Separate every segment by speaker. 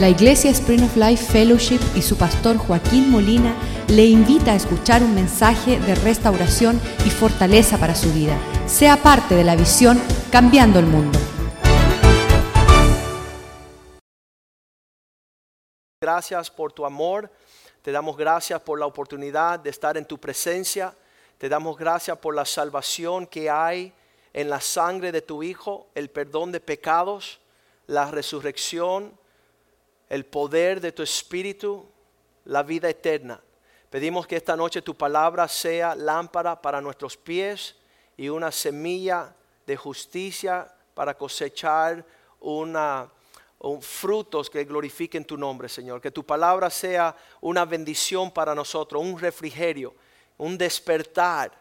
Speaker 1: La Iglesia Spring of Life Fellowship y su pastor Joaquín Molina le invita a escuchar un mensaje de restauración y fortaleza para su vida. Sea parte de la visión Cambiando el Mundo.
Speaker 2: Gracias por tu amor. Te damos gracias por la oportunidad de estar en tu presencia. Te damos gracias por la salvación que hay en la sangre de tu Hijo, el perdón de pecados, la resurrección, el poder de tu Espíritu, la vida eterna. Pedimos que esta noche tu palabra sea lámpara para nuestros pies y una semilla de justicia para cosechar una, frutos que glorifiquen tu nombre, Señor. Que tu palabra sea una bendición para nosotros, un refrigerio, un despertar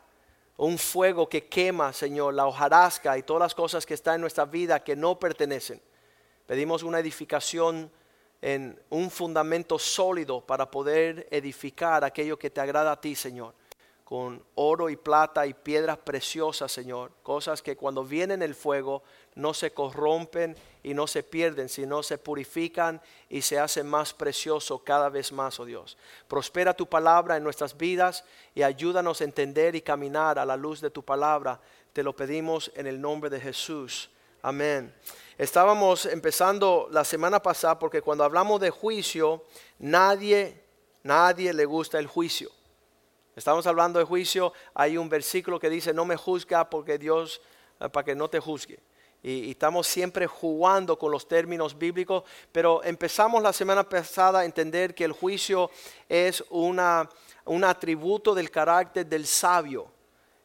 Speaker 2: un fuego que quema, Señor, la hojarasca y todas las cosas que están en nuestra vida que no pertenecen. Pedimos una edificación en un fundamento sólido para poder edificar aquello que te agrada a ti, Señor con oro y plata y piedras preciosas, Señor. Cosas que cuando vienen el fuego no se corrompen y no se pierden, sino se purifican y se hacen más precioso cada vez más, oh Dios. Prospera tu palabra en nuestras vidas y ayúdanos a entender y caminar a la luz de tu palabra. Te lo pedimos en el nombre de Jesús. Amén. Estábamos empezando la semana pasada porque cuando hablamos de juicio, nadie, nadie le gusta el juicio. Estamos hablando de juicio, hay un versículo que dice, no me juzga porque Dios, eh, para que no te juzgue. Y, estamos siempre jugando con los términos bíblicos, pero empezamos la semana pasada a entender que el juicio es una, un atributo del carácter del sabio.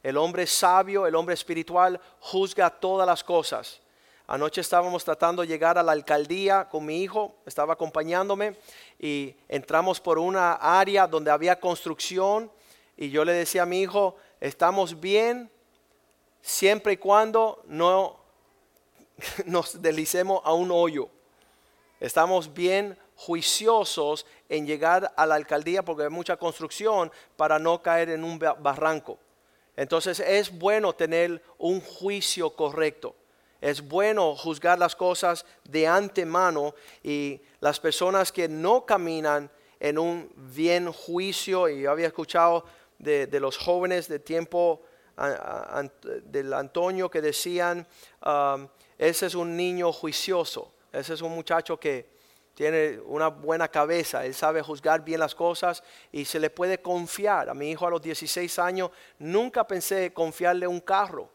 Speaker 2: El hombre sabio, el hombre espiritual, juzga todas las cosas. Anoche estábamos tratando de llegar a la alcaldía con mi hijo, estaba acompañándome y entramos por una área donde había construcción y yo le decía a mi hijo, estamos bien siempre y cuando no nos deslicemos a un hoyo. Estamos bien juiciosos en llegar a la alcaldía porque hay mucha construcción para no caer en un barranco. Entonces es bueno tener un juicio correcto. Es bueno juzgar las cosas de antemano y las personas que no caminan en un bien juicio, y yo había escuchado de, los jóvenes de tiempo del Antonio que decían, um, ese es un niño juicioso, ese es un muchacho que tiene una buena cabeza, él sabe juzgar bien las cosas y se le puede confiar. A mi hijo a los 16 años nunca pensé confiarle un carro,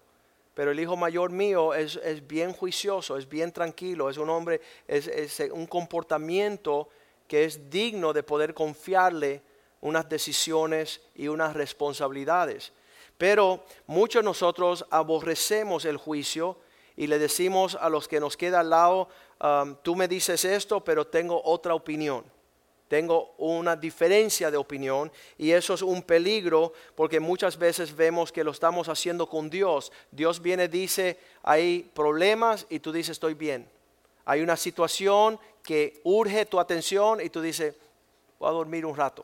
Speaker 2: pero el hijo mayor mío es, bien juicioso, es bien tranquilo, es un hombre, es, es un comportamiento que es digno de poder confiarle unas decisiones y unas responsabilidades. Pero muchos de nosotros aborrecemos el juicio y le decimos a los que nos queda al lado, um, tú me dices esto, pero tengo otra opinión. Tengo una diferencia de opinión y eso es un peligro porque muchas veces vemos que lo estamos haciendo con Dios. Dios viene, dice, hay problemas y tú dices, estoy bien. Hay una situación que urge tu atención y tú dices, voy a dormir un rato.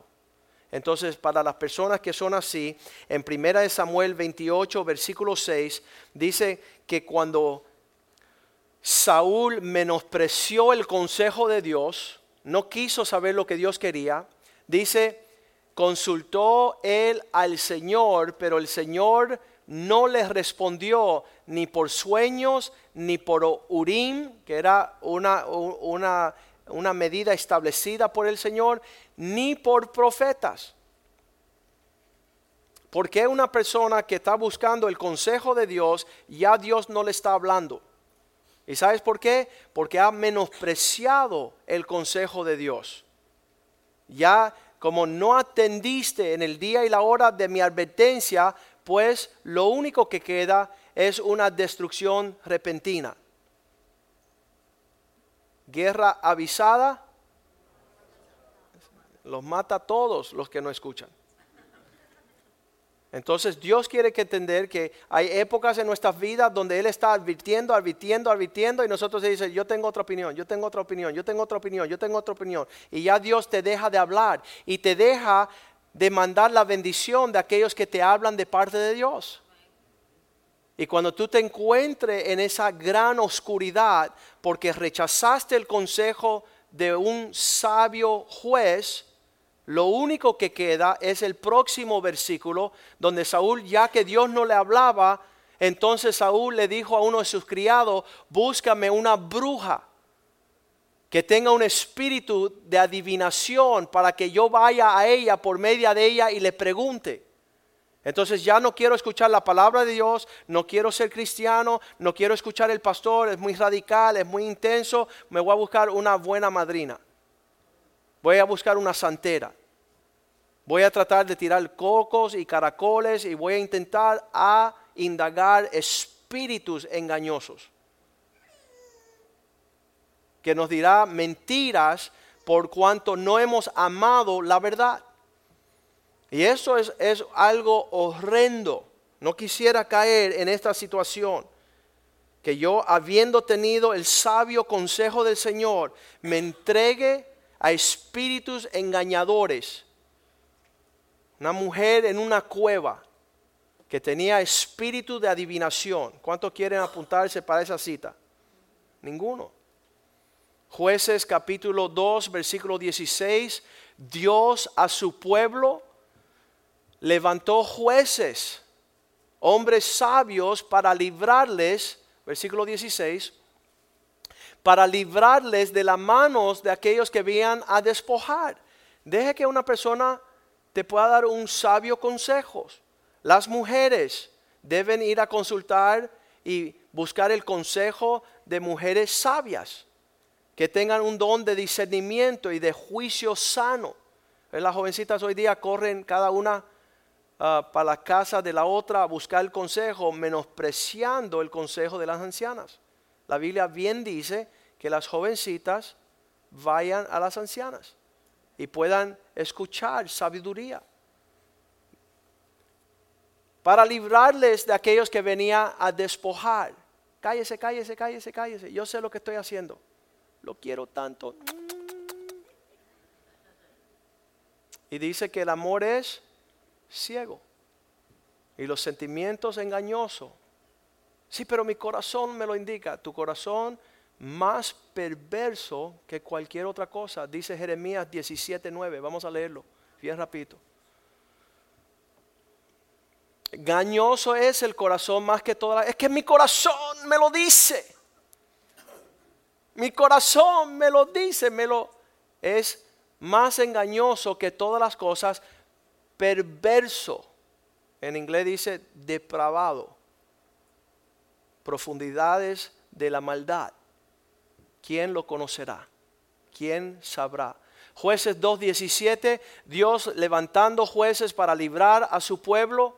Speaker 2: Entonces, para las personas que son así, en 1 Samuel 28, versículo 6, dice que cuando Saúl menospreció el consejo de Dios, no quiso saber lo que Dios quería, dice, consultó él al Señor, pero el Señor no le respondió ni por sueños, ni por Urim, que era una, una una medida establecida por el Señor, ni por profetas. Porque una persona que está buscando el consejo de Dios, ya Dios no le está hablando? ¿Y sabes por qué? Porque ha menospreciado el consejo de Dios. Ya como no atendiste en el día y la hora de mi advertencia, pues lo único que queda es una destrucción repentina guerra avisada los mata a todos los que no escuchan. Entonces Dios quiere que entender que hay épocas en nuestras vidas donde Él está advirtiendo, advirtiendo, advirtiendo y nosotros se dice, yo tengo otra opinión, yo tengo otra opinión, yo tengo otra opinión, yo tengo otra opinión. Y ya Dios te deja de hablar y te deja de mandar la bendición de aquellos que te hablan de parte de Dios. Y cuando tú te encuentres en esa gran oscuridad porque rechazaste el consejo de un sabio juez, lo único que queda es el próximo versículo donde Saúl, ya que Dios no le hablaba, entonces Saúl le dijo a uno de sus criados, búscame una bruja que tenga un espíritu de adivinación para que yo vaya a ella por medio de ella y le pregunte. Entonces ya no quiero escuchar la palabra de Dios, no quiero ser cristiano, no quiero escuchar el pastor, es muy radical, es muy intenso, me voy a buscar una buena madrina. Voy a buscar una santera. Voy a tratar de tirar cocos y caracoles y voy a intentar a indagar espíritus engañosos. Que nos dirá mentiras por cuanto no hemos amado la verdad. Y eso es, es algo horrendo. No quisiera caer en esta situación. Que yo, habiendo tenido el sabio consejo del Señor, me entregue a espíritus engañadores. Una mujer en una cueva que tenía espíritu de adivinación. ¿Cuántos quieren apuntarse para esa cita? Ninguno. Jueces capítulo 2, versículo 16. Dios a su pueblo levantó jueces, hombres sabios para librarles, versículo 16, para librarles de las manos de aquellos que venían a despojar. Deje que una persona te pueda dar un sabio consejo. Las mujeres deben ir a consultar y buscar el consejo de mujeres sabias, que tengan un don de discernimiento y de juicio sano. Las jovencitas hoy día corren cada una Ah, para la casa de la otra a buscar el consejo, menospreciando el consejo de las ancianas. La Biblia bien dice que las jovencitas vayan a las ancianas y puedan escuchar sabiduría. Para librarles de aquellos que venían a despojar. Cállese, cállese, cállese, cállese. Yo sé lo que estoy haciendo. Lo quiero tanto. Y dice que el amor es ciego. Y los sentimientos engañosos. Sí, pero mi corazón me lo indica. Tu corazón más perverso que cualquier otra cosa, dice Jeremías 17:9. Vamos a leerlo, bien rapidito. Engañoso es el corazón más que toda Es que mi corazón me lo dice. Mi corazón me lo dice, me lo es más engañoso que todas las cosas perverso. En inglés dice depravado. Profundidades de la maldad. ¿Quién lo conocerá? ¿Quién sabrá? Jueces 2.17, Dios levantando jueces para librar a su pueblo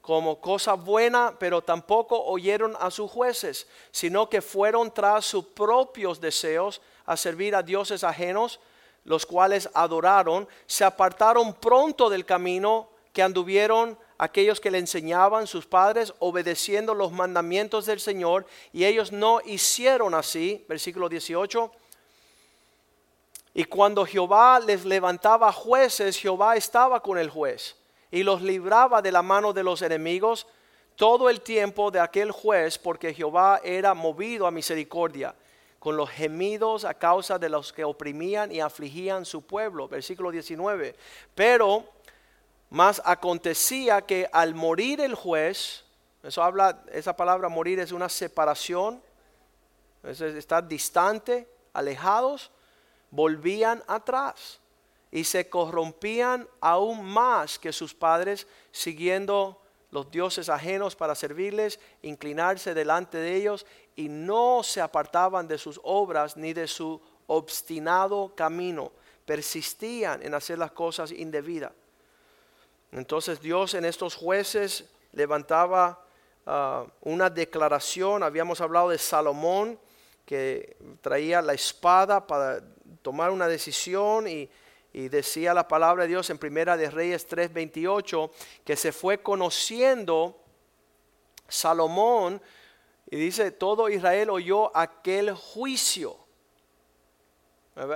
Speaker 2: como cosa buena, pero tampoco oyeron a sus jueces, sino que fueron tras sus propios deseos a servir a dioses ajenos los cuales adoraron, se apartaron pronto del camino que anduvieron aquellos que le enseñaban sus padres, obedeciendo los mandamientos del Señor, y ellos no hicieron así, versículo 18. Y cuando Jehová les levantaba jueces, Jehová estaba con el juez y los libraba de la mano de los enemigos todo el tiempo de aquel juez, porque Jehová era movido a misericordia con los gemidos a causa de los que oprimían y afligían su pueblo. Versículo 19. Pero más acontecía que al morir el juez, eso habla, esa palabra morir es una separación, es estar distante, alejados, volvían atrás y se corrompían aún más que sus padres siguiendo los dioses ajenos para servirles, inclinarse delante de ellos y no se apartaban de sus obras ni de su obstinado camino, persistían en hacer las cosas indebidas. Entonces Dios en estos jueces levantaba ah, una declaración, habíamos hablado de Salomón, que traía la espada para tomar una decisión y, y decía la palabra de Dios en Primera de Reyes 3:28 que se fue conociendo Salomón y dice, todo Israel oyó aquel juicio.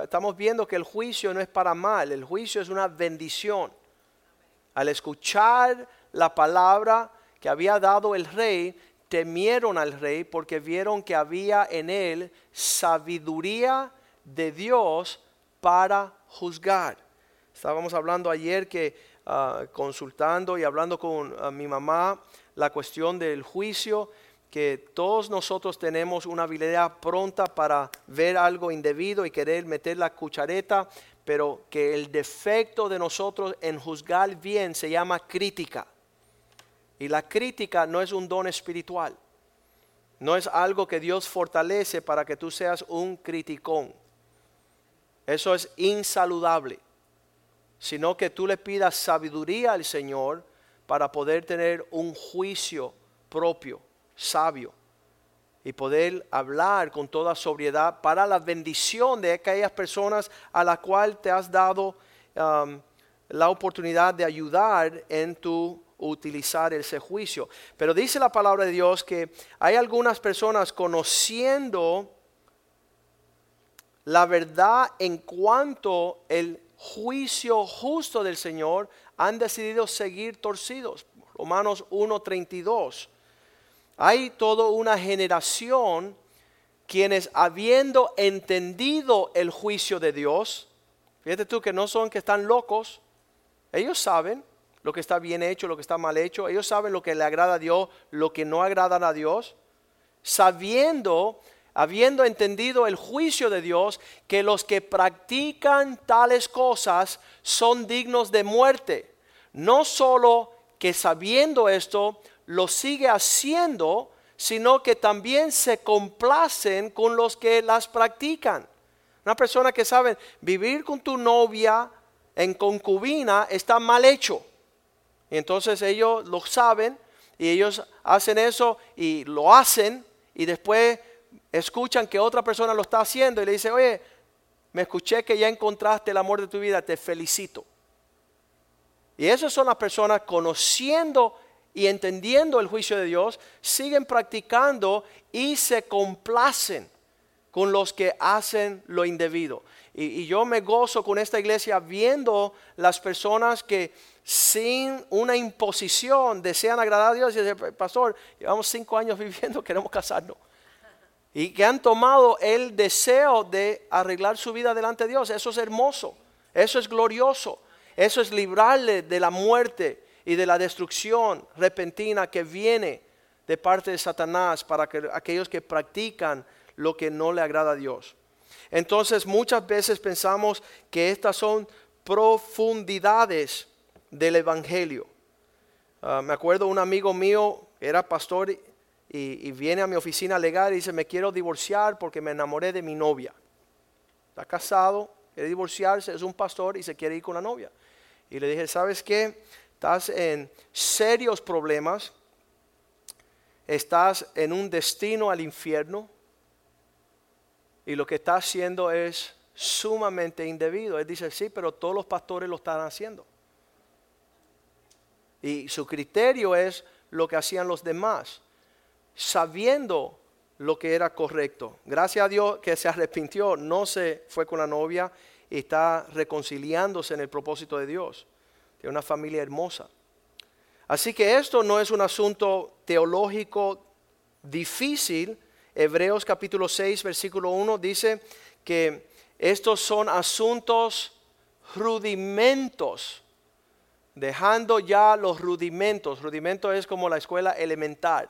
Speaker 2: Estamos viendo que el juicio no es para mal, el juicio es una bendición. Al escuchar la palabra que había dado el rey, temieron al rey porque vieron que había en él sabiduría, de Dios para juzgar. Estábamos hablando ayer que ah, consultando y hablando con ah, mi mamá la cuestión del juicio, que todos nosotros tenemos una habilidad pronta para ver algo indebido y querer meter la cuchareta, pero que el defecto de nosotros en juzgar bien se llama crítica. Y la crítica no es un don espiritual. No es algo que Dios fortalece para que tú seas un criticón. Eso es insaludable. Sino que tú le pidas sabiduría al Señor para poder tener un juicio propio, sabio, y poder hablar con toda sobriedad para la bendición de aquellas personas a las cuales te has dado um, la oportunidad de ayudar en tu utilizar ese juicio. Pero dice la palabra de Dios que hay algunas personas conociendo la verdad en cuanto el juicio justo del Señor han decidido seguir torcidos. Romanos 1:32. Hay toda una generación quienes habiendo entendido el juicio de Dios, fíjate tú que no son que están locos, ellos saben lo que está bien hecho, lo que está mal hecho, ellos saben lo que le agrada a Dios, lo que no agrada a Dios, sabiendo, habiendo entendido el juicio de Dios, que los que practican tales cosas son dignos de muerte. No solo que sabiendo esto, lo sigue haciendo, sino que también se complacen con los que las practican. Una persona que sabe vivir con tu novia en concubina está mal hecho. entonces ellos lo saben y ellos hacen eso y lo hacen y después escuchan que otra persona lo está haciendo y le dice, oye, me escuché que ya encontraste el amor de tu vida, te felicito. Y esas son las personas conociendo y entendiendo el juicio de Dios, siguen practicando y se complacen con los que hacen lo indebido. Y, yo me gozo con esta iglesia viendo las personas que sin una imposición desean agradar a Dios y dicen, pastor, llevamos cinco años viviendo, queremos casarnos. Y que han tomado el deseo de arreglar su vida delante de Dios. Eso es hermoso, eso es glorioso, eso es librarle de la muerte y de la destrucción repentina que viene de parte de Satanás para que, aquellos que practican lo que no le agrada a Dios. Entonces muchas veces pensamos que estas son profundidades del Evangelio. Ah, me acuerdo un amigo mío, era pastor y, y, viene a mi oficina legal y dice, me quiero divorciar porque me enamoré de mi novia. Está casado, quiere divorciarse, es un pastor y se quiere ir con la novia. Y le dije, ¿sabes qué? Estás en serios problemas, estás en un destino al infierno y lo que está haciendo es sumamente indebido. Él dice, sí, pero todos los pastores lo están haciendo. Y su criterio es lo que hacían los demás, sabiendo lo que era correcto. Gracias a Dios que se arrepintió, no se fue con la novia y está reconciliándose en el propósito de Dios. Tiene una familia hermosa. Así que esto no es un asunto teológico difícil, Hebreos capítulo 6, versículo 1 dice que estos son asuntos rudimentos, dejando ya los rudimentos. Rudimento es como la escuela elemental,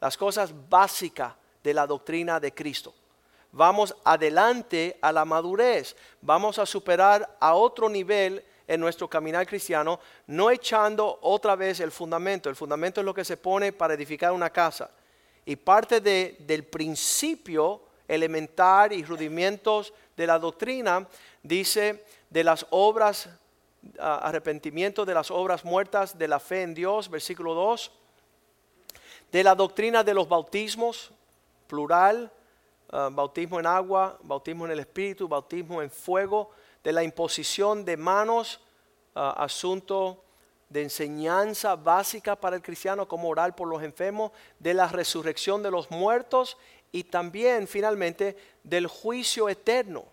Speaker 2: las cosas básicas de la doctrina de Cristo. Vamos adelante a la madurez, vamos a superar a otro nivel en nuestro caminar cristiano, no echando otra vez el fundamento. El fundamento es lo que se pone para edificar una casa. Y parte de, del principio elemental y rudimentos de la doctrina dice de las obras, arrepentimiento de las obras muertas de la fe en Dios, versículo 2, de la doctrina de los bautismos, plural, ah, bautismo en agua, bautismo en el Espíritu, bautismo en fuego, de la imposición de manos, ah, asunto de enseñanza básica para el cristiano, como orar por los enfermos, de la resurrección de los muertos y también finalmente del juicio eterno.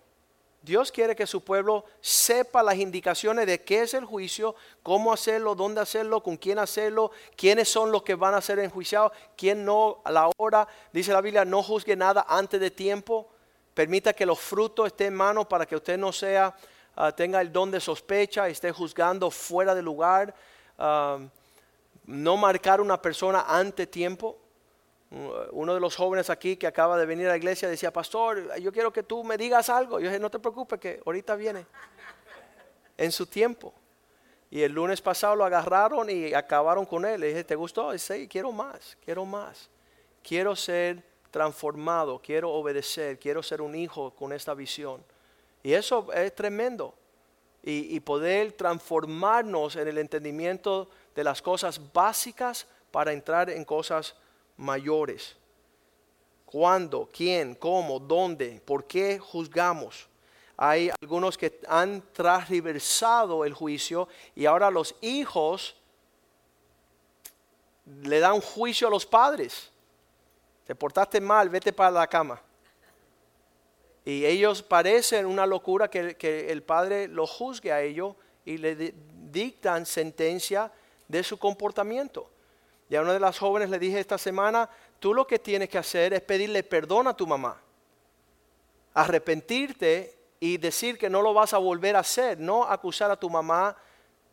Speaker 2: Dios quiere que su pueblo sepa las indicaciones de qué es el juicio, cómo hacerlo, dónde hacerlo, con quién hacerlo, quiénes son los que van a ser enjuiciados, quién no a la hora. Dice la Biblia, no juzgue nada antes de tiempo. Permita que los frutos estén en mano para que usted no sea, ah, tenga el don de sospecha esté juzgando fuera de lugar. Ah, no marcar una persona ante tiempo. Uno de los jóvenes aquí que acaba de venir a la iglesia decía, pastor, yo quiero que tú me digas algo. Yo dije, no te preocupes, que ahorita viene. En su tiempo. Y el lunes pasado lo agarraron y acabaron con él. Le dije, ¿te gustó? Y sí, quiero más, quiero más. Quiero ser transformado, quiero obedecer, quiero ser un hijo con esta visión. Y eso es tremendo. Y, poder transformarnos en el entendimiento de las cosas básicas para entrar en cosas mayores. ¿Cuándo? ¿Quién? ¿Cómo? ¿Dónde? ¿Por qué juzgamos? Hay algunos que han transversado el juicio y ahora los hijos le dan juicio a los padres. Te portaste mal, vete para la cama. Y ellos parecen una locura que, que el padre lo juzgue a ellos y le dictan sentencia de su comportamiento. Y a una de las jóvenes le dije esta semana, tú lo que tienes que hacer es pedirle perdón a tu mamá, arrepentirte y decir que no lo vas a volver a hacer, no acusar a tu mamá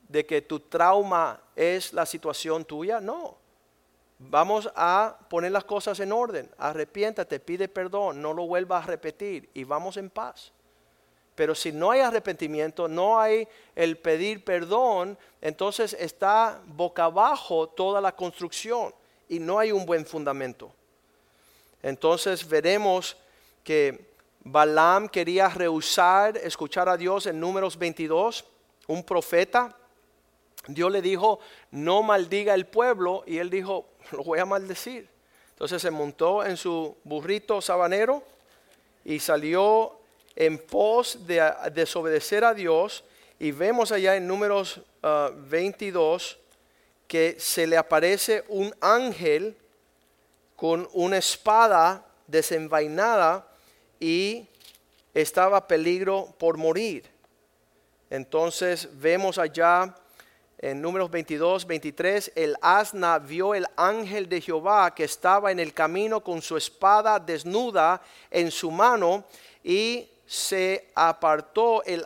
Speaker 2: de que tu trauma es la situación tuya, no. Vamos a poner las cosas en orden, arrepiéntate, pide perdón, no lo vuelvas a repetir y vamos en paz. Pero si no hay arrepentimiento, no hay el pedir perdón, entonces está boca abajo toda la construcción y no hay un buen fundamento. Entonces veremos que Balaam quería rehusar escuchar a Dios en números 22, un profeta. Dios le dijo, no maldiga el pueblo y él dijo, lo voy a maldecir. Entonces se montó en su burrito sabanero y salió en pos de desobedecer a Dios y vemos allá en números 22 ah, que se le aparece un ángel con una espada desenvainada y estaba peligro por morir. Entonces vemos allá en números 22, 23, el asna vio el ángel de Jehová que estaba en el camino con su espada desnuda en su mano y se apartó el,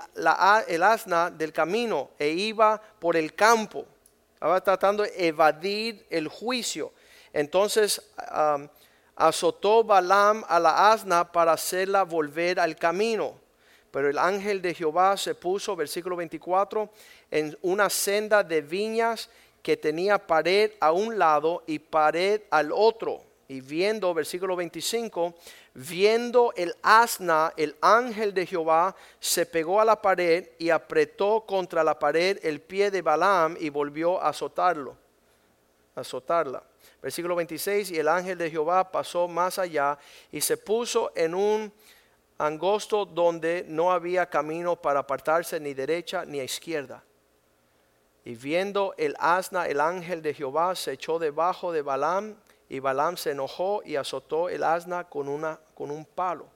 Speaker 2: asna del camino e iba por el campo. Estaba tratando de evadir el juicio. Entonces azotó Balaam a la asna para hacerla volver al camino. Pero el ángel de Jehová se puso, versículo 24, en una senda de viñas que tenía pared a un lado y pared al otro. Y viendo, versículo 25, Viendo el asna, el ángel de Jehová se pegó a la pared y apretó contra la pared el pie de Balaam y volvió a azotarlo, azotarla. Versículo 26, y el ángel de Jehová pasó más allá y se puso en un angosto donde no había camino para apartarse ni derecha ni a izquierda. Y viendo el asna, el ángel de Jehová se echó debajo de Balaam y Balaam se enojó y azotó el asna con, una, con un palo.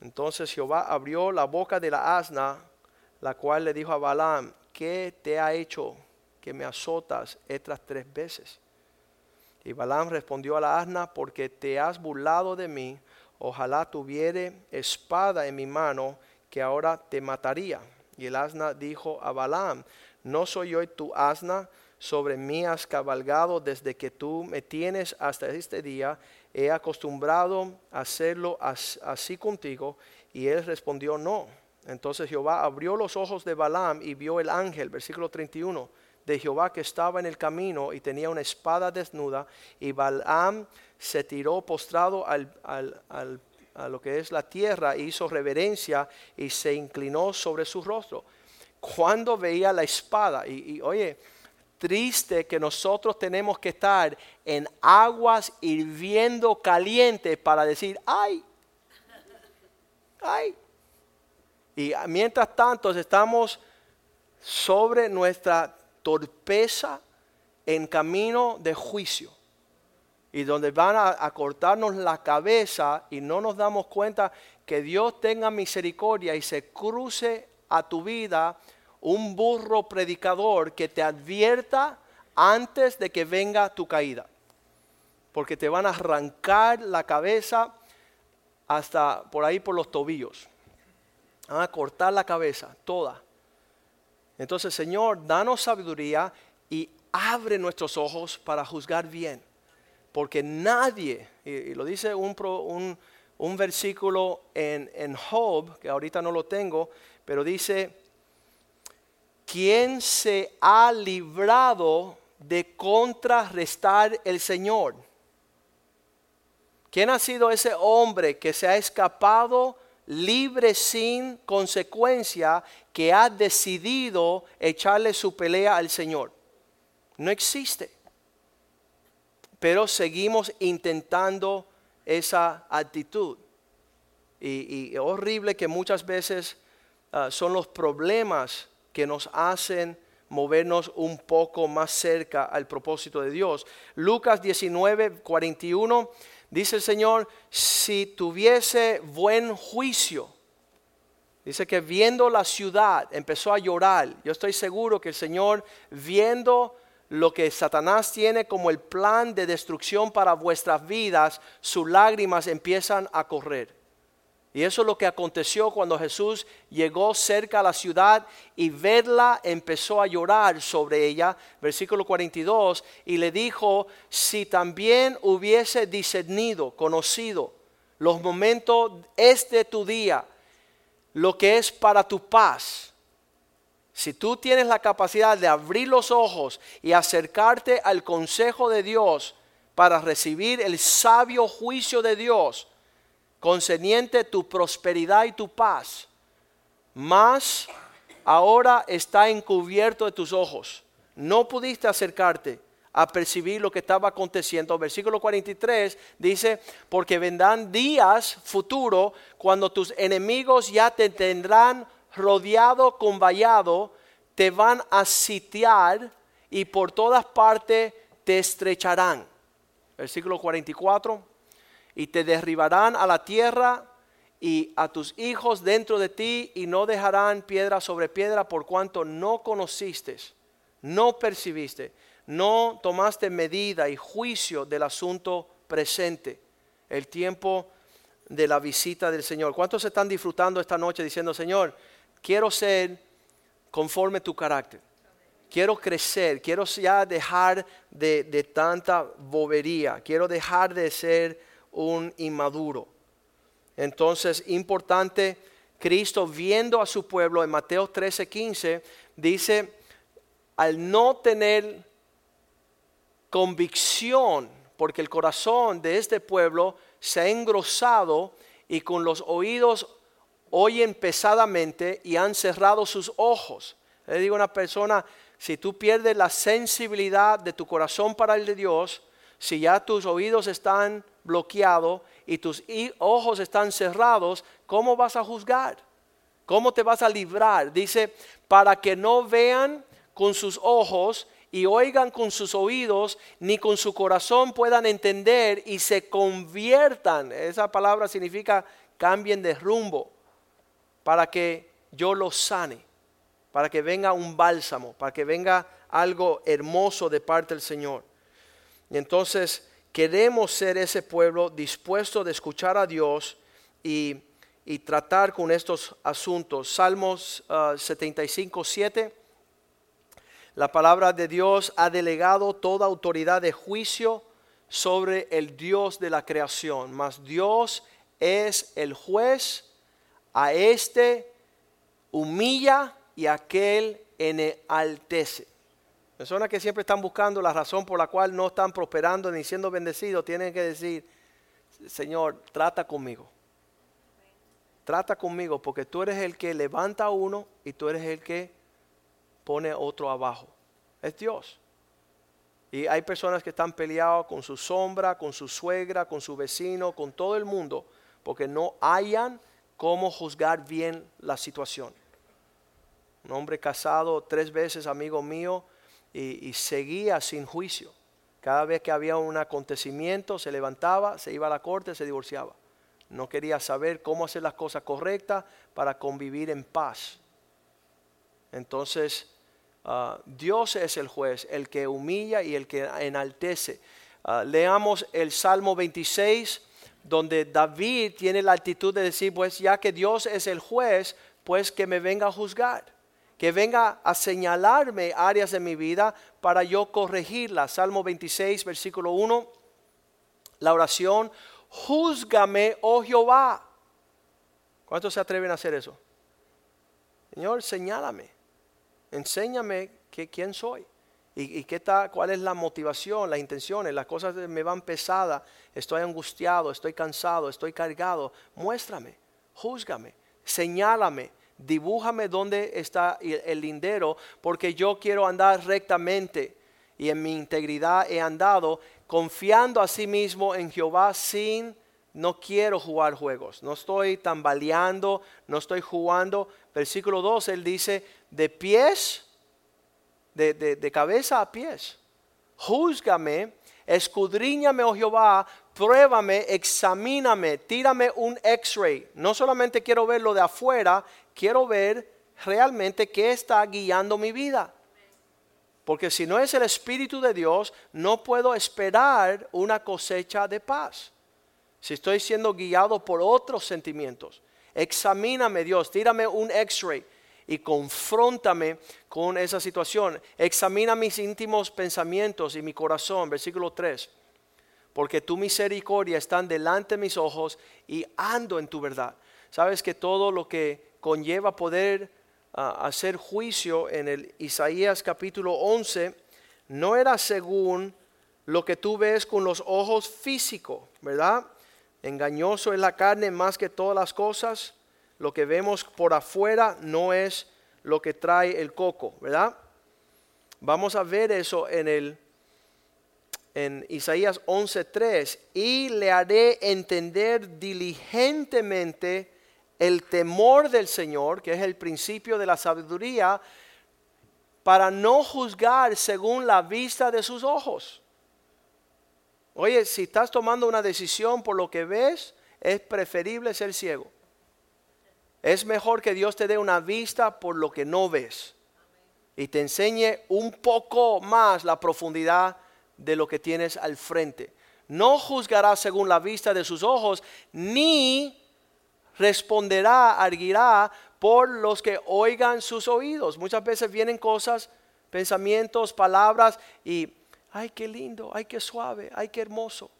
Speaker 2: Entonces Jehová abrió la boca de la asna, la cual le dijo a Balaam, ¿qué te ha hecho que me azotas estas tres veces? Y Balaam respondió a la asna, porque te has burlado de mí, ojalá tuviere espada en mi mano, que ahora te mataría. Y el asna dijo a Balaam, ¿no soy yo tu asna? sobre mí has cabalgado desde que tú me tienes hasta este día. He acostumbrado a hacerlo así contigo. Y él respondió, no. Entonces Jehová abrió los ojos de Balaam y vio el ángel, versículo 31, de Jehová que estaba en el camino y tenía una espada desnuda. Y Balaam se tiró postrado al, a lo que es la tierra, hizo reverencia y se inclinó sobre su rostro. Cuando veía la espada, y oye, triste que nosotros tenemos que estar en aguas hirviendo caliente para decir, ay, ay. Y mientras tanto estamos sobre nuestra torpeza en camino de juicio. Y donde van a, a, cortarnos la cabeza y no nos damos cuenta que Dios tenga misericordia y se cruce a tu vida un burro predicador que te advierta antes de que venga tu caída. Porque te van a arrancar la cabeza hasta por ahí por los tobillos. Van a cortar la cabeza, toda. Entonces, Señor, danos sabiduría y abre nuestros ojos para juzgar bien. Porque nadie, y, lo dice un, un, un versículo en, en Job, que ahorita no lo tengo, pero dice, ¿quién se ha librado de contrarrestar el Señor? ¿Quién ha sido ese hombre que se ha escapado libre sin consecuencia que ha decidido echarle su pelea al Señor? No existe. Pero seguimos intentando esa actitud. Y, horrible que muchas veces ah, son los problemas que nos hacen movernos un poco más cerca al propósito de Dios. Lucas 19, 41 dice el Señor, si tuviese buen juicio, dice que viendo la ciudad empezó a llorar. Yo estoy seguro que el Señor viendo lo que Satanás tiene como el plan de destrucción para vuestras vidas, sus lágrimas empiezan a correr. Y eso es lo que aconteció cuando Jesús llegó cerca a la ciudad y verla empezó a llorar sobre ella, versículo 42, y le dijo, si también hubiese discernido, conocido los momentos este tu día, lo que es para tu paz, si tú tienes la capacidad de abrir los ojos y acercarte al consejo de Dios para recibir el sabio juicio de Dios, concerniente tu prosperidad y tu paz, más ahora está encubierto de tus ojos. No pudiste acercarte a percibir lo que estaba aconteciendo. Versículo 43 dice, porque vendrán días futuros cuando tus enemigos ya te tendrán rodeado con vallado, te van a sitiar y por todas partes te estrecharán. Versículo 44 y te derribarán a la tierra y a tus hijos dentro de ti y no dejarán piedra sobre piedra por cuanto no conociste, no percibiste, no tomaste medida y juicio del asunto presente, el tiempo de la visita del Señor. ¿Cuántos están disfrutando esta noche diciendo, Señor, quiero ser conforme tu carácter? Quiero crecer, quiero ya dejar de, de tanta bobería, quiero dejar de ser un inmaduro. Entonces, importante, Cristo viendo a su pueblo en Mateo 13, 15, dice, al no tener convicción, porque el corazón de este pueblo se ha engrosado y con los oídos oyen pesadamente y han cerrado sus ojos. Le digo a una persona, si tú pierdes la sensibilidad de tu corazón para el de Dios, si ya tus oídos están bloqueados y tus ojos están cerrados, ¿cómo vas a juzgar? ¿Cómo te vas a librar? Dice, para que no vean con sus ojos y oigan con sus oídos, ni con su corazón puedan entender y se conviertan. Esa palabra significa cambien de rumbo, para que yo los sane, para que venga un bálsamo, para que venga algo hermoso de parte del Señor. Y entonces queremos ser ese pueblo dispuesto de escuchar a Dios y, tratar con estos asuntos. Salmos 75, ah, 7. La palabra de Dios ha delegado toda autoridad de juicio sobre el Dios de la creación, mas Dios es el juez, a este humilla y a aquel enaltece. Personas que siempre están buscando la razón por la cual no están prosperando ni siendo bendecidos, tienen que decir, Señor, trata conmigo. Trata conmigo porque tú eres el que levanta a uno y tú eres el que pone otro abajo. Es Dios. Y hay personas que están peleados con su sombra, con su suegra, con su vecino, con todo el mundo, porque no hayan cómo juzgar bien la situación. Un hombre casado tres veces, amigo mío, y, seguía sin juicio. Cada vez que había un acontecimiento, se levantaba, se iba a la corte, se divorciaba. No quería saber cómo hacer las cosas correctas para convivir en paz. Entonces, ah, Dios es el juez, el que humilla y el que enaltece. Ah, leamos el Salmo 26, donde David tiene la actitud de decir, pues ya que Dios es el juez, pues que me venga a juzgar, que venga a señalarme áreas de mi vida para yo corregirlas. Salmo 26, versículo 1, la oración, júzgame, oh Jehová. ¿Cuántos se atreven a hacer eso? Señor, señálame, enséñame que, quién soy. ¿Y, qué tal, cuál es la motivación, las intenciones? Las cosas me van pesadas, estoy angustiado, estoy cansado, estoy cargado. Muéstrame, júzgame, señálame, dibújame dónde está el lindero, porque yo quiero andar rectamente y en mi integridad he andado confiando a sí mismo en Jehová sin, no quiero jugar juegos, no estoy tambaleando, no estoy jugando. Versículo 2, él dice, de pies de, cabeza a pies. Júzgame, escudriñame, oh Jehová, pruébame, examíname, tírame un x-ray. No solamente quiero ver lo de afuera, quiero ver realmente qué está guiando mi vida. Porque si no es el Espíritu de Dios, no puedo esperar una cosecha de paz. Si estoy siendo guiado por otros sentimientos, examíname Dios, tírame un x-ray y confróntame con esa situación. Examina mis íntimos pensamientos y mi corazón, versículo 3. Porque tu misericordia están delante de mis ojos y ando en tu verdad. Sabes que todo lo que conlleva poder ah, hacer juicio en el Isaías capítulo 11 no era según lo que tú ves con los ojos físicos, ¿verdad? Engañoso es la carne más que todas las cosas lo que vemos por afuera no es lo que trae el coco, ¿verdad? Vamos a ver eso en el en Isaías 11:3 y le haré entender diligentemente el temor del Señor, que es el principio de la sabiduría, para no juzgar según la vista de sus ojos. Oye, si estás tomando una decisión por lo que ves, es preferible ser ciego. Es mejor que Dios te dé una vista por lo que no ves y te enseñe un poco más la profundidad de lo que tienes al frente. No juzgará según la vista de sus ojos, ni responderá, arguirá por los que oigan sus oídos. Muchas veces vienen cosas, pensamientos, palabras y, ay, qué lindo, ay, qué suave, ay, qué hermoso.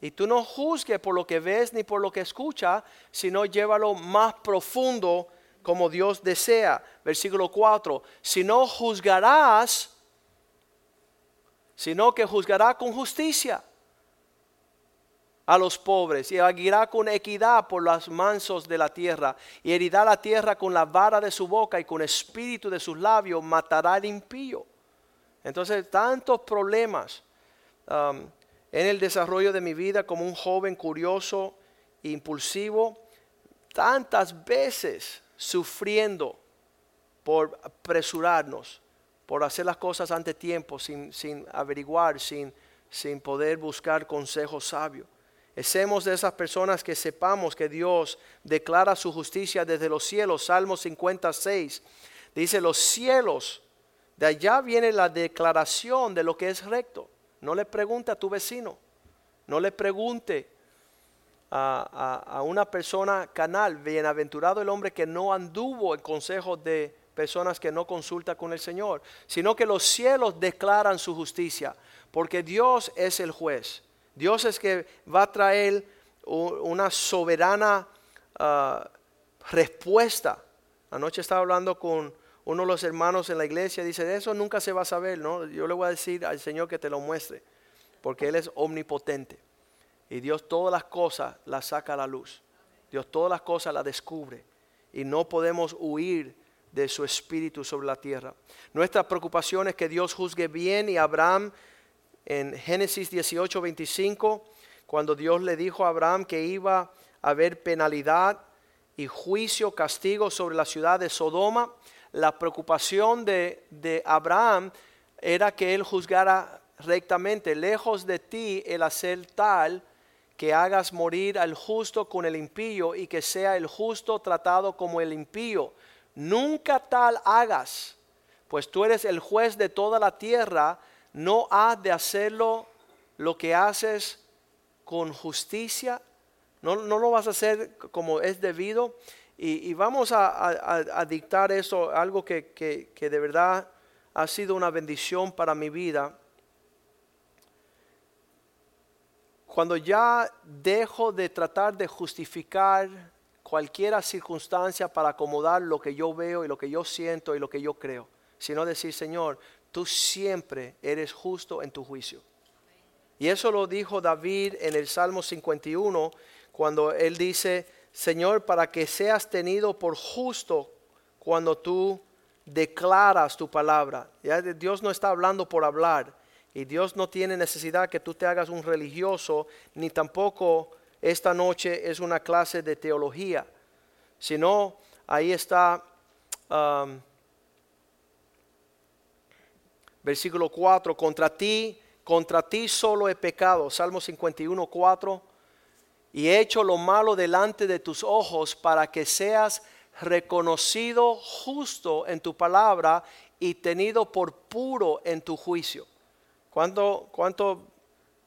Speaker 2: Y tú no juzgues por lo que ves ni por lo que escuchas, sino llévalo más profundo como Dios desea. Versículo 4, si no juzgarás, sino que juzgará con justicia a los pobres y aguirá con equidad por los mansos de la tierra y herirá la tierra con la vara de su boca y con espíritu de sus labios matará al impío. Entonces, tantos problemas. Um, en el desarrollo de mi vida como un joven curioso e impulsivo, tantas veces sufriendo por apresurarnos, por hacer las cosas ante tiempo, sin, averiguar, sin, sin poder buscar consejo sabio. Hacemos de esas personas que sepamos que Dios declara su justicia desde los cielos. Salmo 56 dice, los cielos, de allá viene la declaración de lo que es recto. No le pregunte a tu vecino. No le pregunte a, una persona canal. Bienaventurado el hombre que no anduvo en consejos de personas que no consulta con el Señor, sino que los cielos declaran su justicia, porque Dios es el juez. Dios es que va a traer una soberana ah, respuesta. Anoche estaba hablando con uno de los hermanos en la iglesia dice, eso nunca se va a saber, ¿no? Yo le voy a decir al Señor que te lo muestre, porque Él es omnipotente. Y Dios todas las cosas las saca a la luz. Dios todas las cosas las descubre. Y no podemos huir de su espíritu sobre la tierra. Nuestra preocupación es que Dios juzgue bien y Abraham en Génesis 18, 25, cuando Dios le dijo a Abraham que iba a haber penalidad y juicio, castigo sobre la ciudad de Sodoma, la preocupación de, Abraham era que él juzgara rectamente, lejos de ti el hacer tal que hagas morir al justo con el impío y que sea el justo tratado como el impío. Nunca tal hagas, pues tú eres el juez de toda la tierra, no has de hacerlo lo que haces con justicia, no, no lo vas a hacer como es debido. Y, vamos a, dictar eso, algo que, que de verdad ha sido una bendición para mi vida. Cuando ya dejo de tratar de justificar cualquier circunstancia para acomodar lo que yo veo y lo que yo siento y lo que yo creo, sino decir, Señor, tú siempre eres justo en tu juicio. Y eso lo dijo David en el Salmo 51, cuando él dice, Señor, para que seas tenido por justo cuando tú declaras tu palabra. ¿Ya? Dios no está hablando por hablar. Y Dios no tiene necesidad que tú te hagas un religioso, ni tampoco esta noche es una clase de teología. Sino ahí está versículo 4, contra ti contra ti solo he pecado, Salmo 51, 4, y he hecho lo malo delante de tus ojos para que seas reconocido justo en tu palabra y tenido por puro en tu juicio. ¿Cuánto, cuánto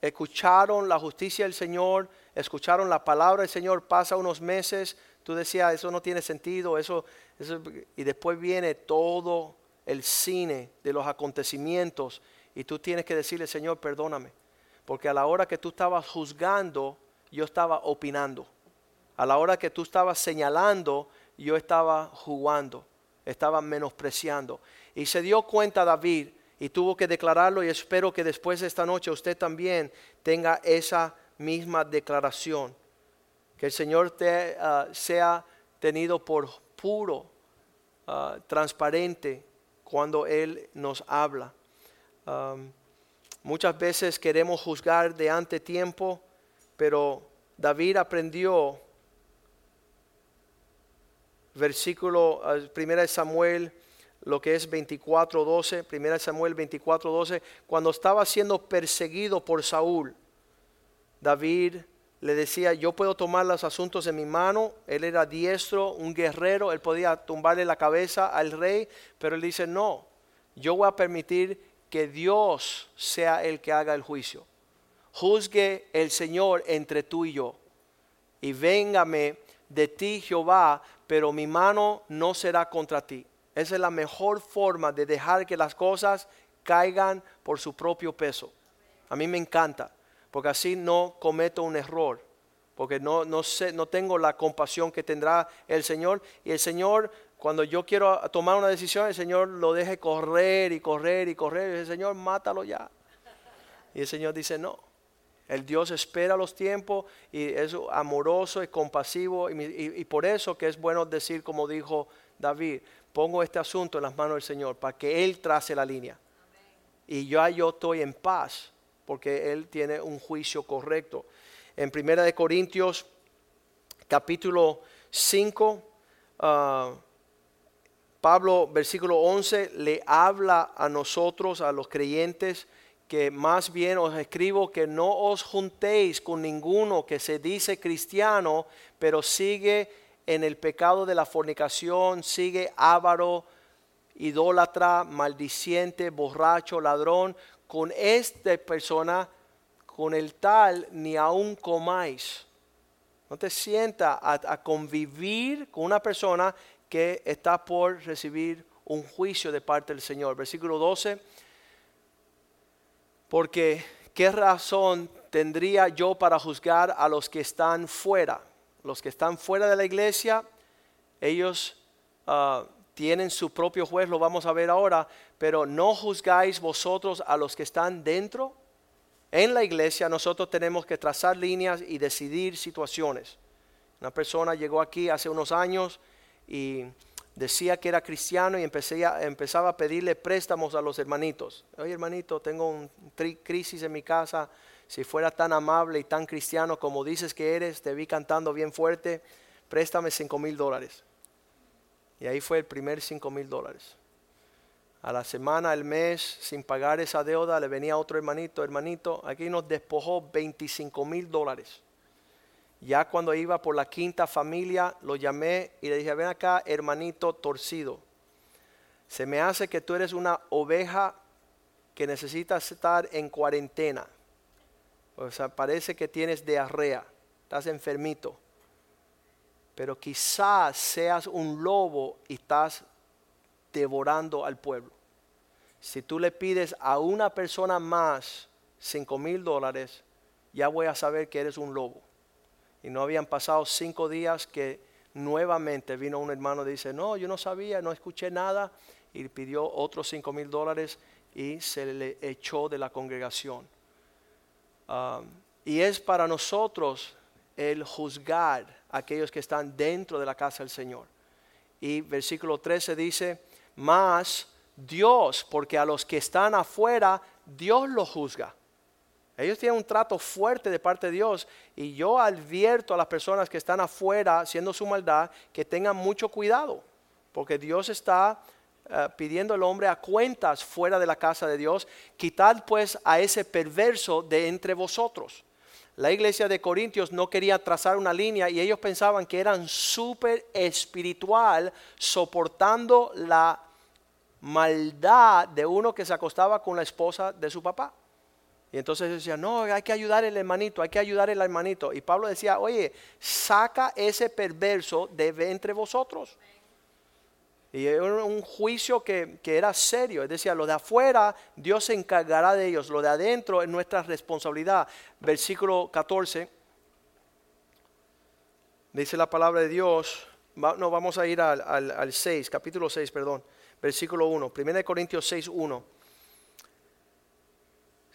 Speaker 2: escucharon la justicia del Señor? Escucharon la palabra del Señor, pasa unos meses, tú decías, eso no tiene sentido, eso, eso y después viene todo el cine de los acontecimientos y tú tienes que decirle, Señor, perdóname. Porque a la hora que tú estabas juzgando, yo estaba opinando. A la hora que tú estabas señalando, yo estaba jugando, estaba menospreciando. Y se dio cuenta David y tuvo que declararlo y espero que después de esta noche usted también tenga esa misma declaración. Que el Señor te, ah, sea tenido por puro, ah, transparente cuando Él nos habla. Muchas veces queremos juzgar de ante tiempo, pero David aprendió, versículo 1 Samuel, lo que es 24.12, 1 Samuel 24.12, cuando estaba siendo perseguido por Saúl, David le decía, yo puedo tomar los asuntos en mi mano, él era diestro, un guerrero, él podía tumbarle la cabeza al rey, pero él dice, no, yo voy a permitir que Dios sea el que haga el juicio. Juzgue el Señor entre tú y yo. Y véngame de ti, Jehová, pero mi mano no será contra ti. Esa es la mejor forma de dejar que las cosas caigan por su propio peso. A mí me encanta, porque así no cometo un error, porque no, no, sé, no tengo la compasión que tendrá el Señor. Y el Señor cuando yo quiero tomar una decisión, el Señor lo deje correr y correr y correr. Y el Señor, mátalo ya. Y el Señor dice, no. El Dios espera los tiempos y es amoroso y compasivo. Y, por eso que es bueno decir, como dijo David, pongo este asunto en las manos del Señor para que Él trace la línea. Y yo, yo estoy en paz porque Él tiene un juicio correcto. En Primera de Corintios, capítulo 5, Pablo, versículo 11, le habla a nosotros, a los creyentes, que más bien os escribo que no os juntéis con ninguno que se dice cristiano, pero sigue en el pecado de la fornicación, sigue avaro, idólatra, maldiciente, borracho, ladrón. Con esta persona, con el tal, ni aun comáis. No te sienta a, a, convivir con una persona que está por recibir un juicio de parte del Señor. Versículo 12, porque ¿qué razón tendría yo para juzgar a los que están fuera? Los que están fuera de la iglesia, ellos ah, tienen su propio juez, lo vamos a ver ahora, pero no juzgáis vosotros a los que están dentro. En la iglesia nosotros tenemos que trazar líneas y decidir situaciones. Una persona llegó aquí hace unos años y decía que era cristiano y empecé empezaba a pedirle préstamos a los hermanitos. Oye hermanito, tengo un crisis en mi casa. Si fuera tan amable y tan cristiano como dices que eres, te vi cantando bien fuerte, préstame cinco mil dólares. Y ahí fue el primer cinco mil dólares. A la semana, al mes, sin pagar esa deuda, le venía otro hermanito, hermanito, aquí nos despojó 25 mil dólares. Ya cuando iba por la quinta familia, lo llamé y le dije, ven acá, hermanito torcido. Se me hace que tú eres una oveja que necesita estar en cuarentena. O sea, parece que tienes diarrea. estás enfermito. Pero quizás seas un lobo y estás devorando al pueblo. Si tú le pides a una persona más cinco mil dólares, ya voy a saber que eres un lobo. Y no habían pasado cinco días que nuevamente vino un hermano y dice, no, yo no sabía, no escuché nada, y pidió otros cinco mil dólares y se le echó de la congregación. Y es para nosotros el juzgar a aquellos que están dentro de la casa del Señor. Y versículo 13 dice, más Dios, porque a los que están afuera, Dios los juzga. Ellos tienen un trato fuerte de parte de Dios y yo advierto a las personas que están afuera haciendo su maldad que tengan mucho cuidado, porque Dios está eh, pidiendo al hombre a cuentas fuera de la casa de Dios. Quitad pues a ese perverso de entre vosotros. La iglesia de Corintios no quería trazar una línea y ellos pensaban que eran súper espiritual soportando la maldad de uno que se acostaba con la esposa de su papá. Y entonces decía, no, hay que ayudar al hermanito, hay que ayudar al hermanito. Y Pablo decía, oye, saca ese perverso de entre vosotros. Y era un juicio que, que, era serio. Es decir, lo de afuera, Dios se encargará de ellos. Lo de adentro es nuestra responsabilidad. Versículo 14. Dice la palabra de Dios. no, vamos a ir al, al, al 6, capítulo 6, perdón. Versículo 1. 1 Corintios 6, 1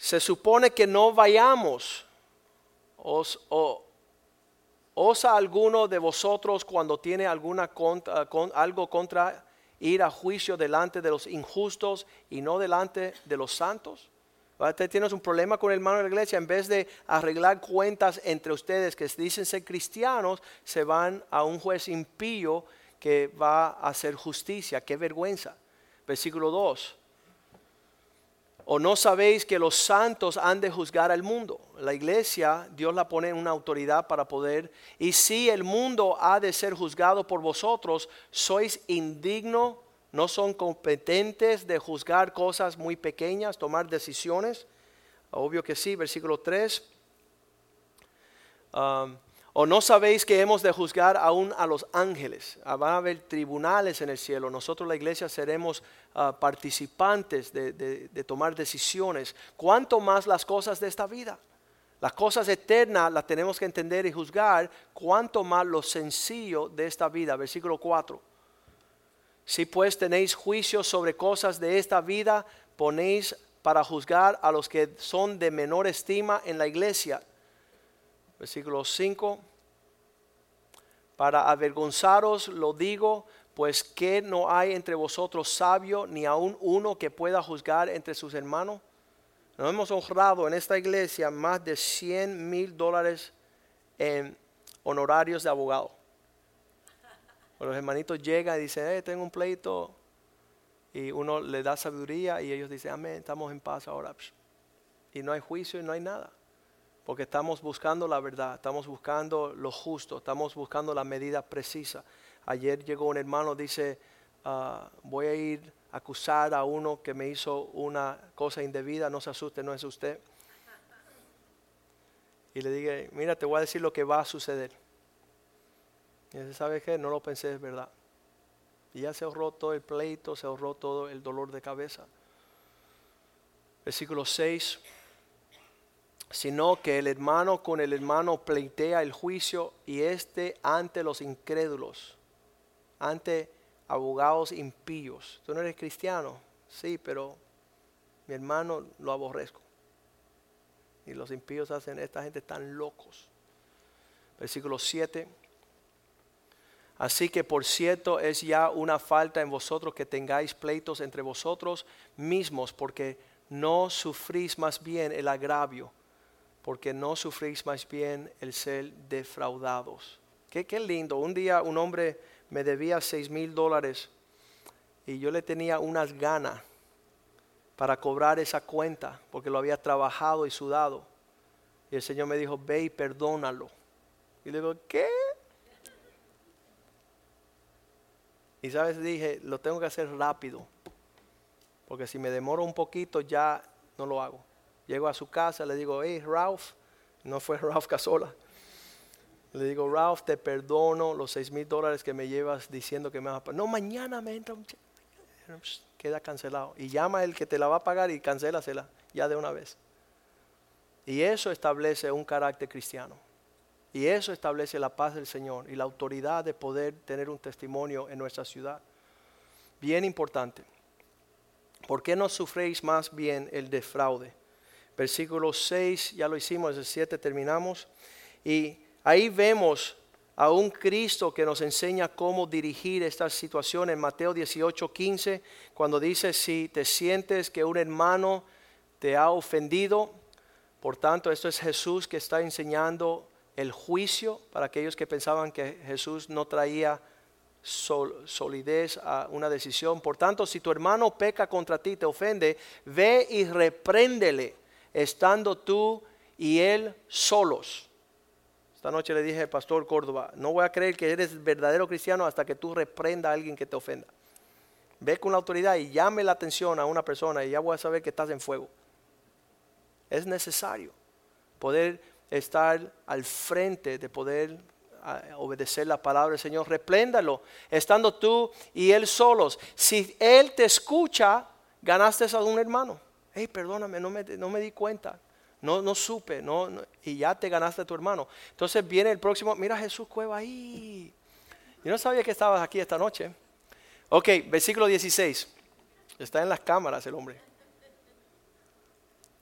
Speaker 2: se supone que no vayamos. Os, ¿Osa alguno de vosotros cuando tiene alguna contra, con, algo contra ir a juicio delante de los injustos y no delante de los santos? Usted tienes un problema con el hermano de la iglesia, en vez de arreglar cuentas entre ustedes que dicen ser cristianos, se van a un juez impío que va a hacer justicia. Qué vergüenza. Versículo 2. ¿O no sabéis que los santos han de juzgar al mundo? La iglesia, Dios la pone en una autoridad para poder. Y si el mundo ha de ser juzgado por vosotros, sois indigno, no son competentes de juzgar cosas muy pequeñas, tomar decisiones. Obvio que sí, versículo 3. ¿O no sabéis que hemos de juzgar aún a los ángeles? Ah, van a haber tribunales en el cielo. Nosotros la iglesia seremos ah, participantes de, tomar decisiones. ¿Cuánto más las cosas de esta vida? Las cosas eternas las tenemos que entender y juzgar. ¿Cuánto más lo sencillo de esta vida? Versículo 4. Si pues tenéis juicio sobre cosas de esta vida, ponéis para juzgar a los que son de menor estima en la iglesia Versículo 5. Para avergonzaros lo digo, pues que no hay entre vosotros sabio, ni aun uno que pueda juzgar entre sus hermanos. Nos hemos honrado en esta iglesia más de 100 mil dólares en honorarios de abogado. Los hermanitos llegan y dicen, eh, tengo un pleito. Y uno le da sabiduría y ellos dicen, amén, estamos en paz ahora. Y no hay juicio y no hay nada porque estamos buscando la verdad, estamos buscando lo justo, estamos buscando la medida precisa. Ayer llegó un hermano, dice, ah, voy a ir a acusar a uno que me hizo una cosa indebida, no se asuste, no es usted. Y le dije, mira, te voy a decir lo que va a suceder. Y dice, ¿sabe qué? No lo pensé, es verdad. Y ya se ahorró todo el pleito, se ahorró todo el dolor de cabeza. Versículo 6 sino que el hermano con el hermano pleitea el juicio y este ante los incrédulos, ante abogados impíos. Tú no eres cristiano, sí, pero mi hermano lo aborrezco. Y los impíos hacen, esta gente están locos. Versículo 7. Así que por cierto es ya una falta en vosotros que tengáis pleitos entre vosotros mismos, porque no sufrís más bien el agravio porque no sufrís más bien el ser defraudados. Qué, qué lindo. Un día un hombre me debía seis mil dólares y yo le tenía unas ganas para cobrar esa cuenta porque lo había trabajado y sudado. Y el Señor me dijo, ve y perdónalo. Y le digo, ¿qué? Y sabes, dije, lo tengo que hacer rápido. Porque si me demoro un poquito ya no lo hago. Llego a su casa, le digo, hey Ralph, no fue Ralph Casola. Le digo, Ralph, te perdono los seis mil dólares que me llevas diciendo que me vas a pagar. No, mañana me entra un. Queda cancelado. Y llama el que te la va a pagar y cancélasela ya de una vez. Y eso establece un carácter cristiano. Y eso establece la paz del Señor y la autoridad de poder tener un testimonio en nuestra ciudad. Bien importante. ¿Por qué no sufréis más bien el defraude? Versículo 6, ya lo hicimos, el 7 terminamos. Y ahí vemos a un Cristo que nos enseña cómo dirigir estas situaciones. Mateo 18, 15, cuando dice, si te sientes que un hermano te ha ofendido, por tanto, esto es Jesús que está enseñando el juicio para aquellos que pensaban que Jesús no traía solidez a una decisión. Por tanto, si tu hermano peca contra ti, te ofende, ve y repréndele, estando tú y él solos. Esta noche le dije al pastor Córdoba, no voy a creer que eres verdadero cristiano hasta que tú reprenda a alguien que te ofenda. Ve con la autoridad y llame la atención a una persona y ya voy a saber que estás en fuego. Es necesario poder estar al frente de poder obedecer la palabra del Señor. Repléndalo, estando tú y Él solos. Si Él te escucha, ganaste a un hermano. Hey, perdóname, no me, no me di cuenta no, no supe, no, y ya te ganaste a tu hermano. Entonces viene el próximo, mira Jesús Cueva ahí. Yo no sabía que estabas aquí esta noche. Ok, versículo 16. Está en las cámaras el hombre.